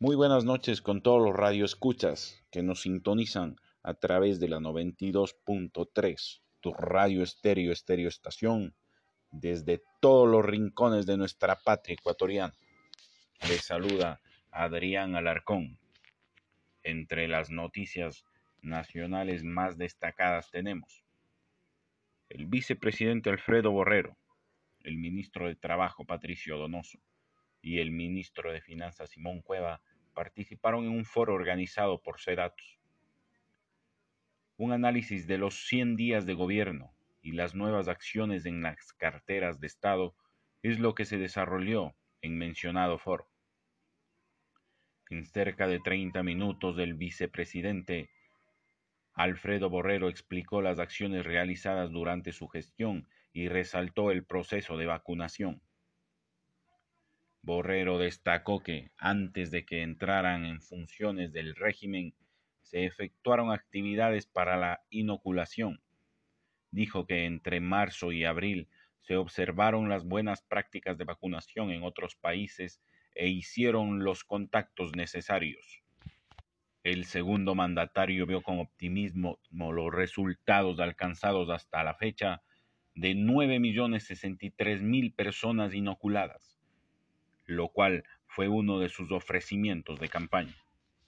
Muy buenas noches con todos los radioescuchas que nos sintonizan a través de la 92.3, tu radio estéreo, estéreo estación, desde todos los rincones de nuestra patria ecuatoriana. Les saluda Adrián Alarcón. Entre las noticias nacionales más destacadas tenemos el vicepresidente Alfredo Borrero, el ministro de Trabajo Patricio Donoso y el ministro de Finanzas Simón Cueva participaron en un foro organizado por Sedatos. Un análisis de los 100 días de gobierno y las nuevas acciones en las carteras de Estado es lo que se desarrolló en mencionado foro. En cerca de 30 minutos el vicepresidente Alfredo Borrero explicó las acciones realizadas durante su gestión y resaltó el proceso de vacunación. Borrero destacó que, antes de que entraran en funciones del régimen, se efectuaron actividades para la inoculación. Dijo que entre marzo y abril se observaron las buenas prácticas de vacunación en otros países e hicieron los contactos necesarios. El segundo mandatario vio con optimismo los resultados alcanzados hasta la fecha de 9.063.000 personas inoculadas, lo cual fue uno de sus ofrecimientos de campaña.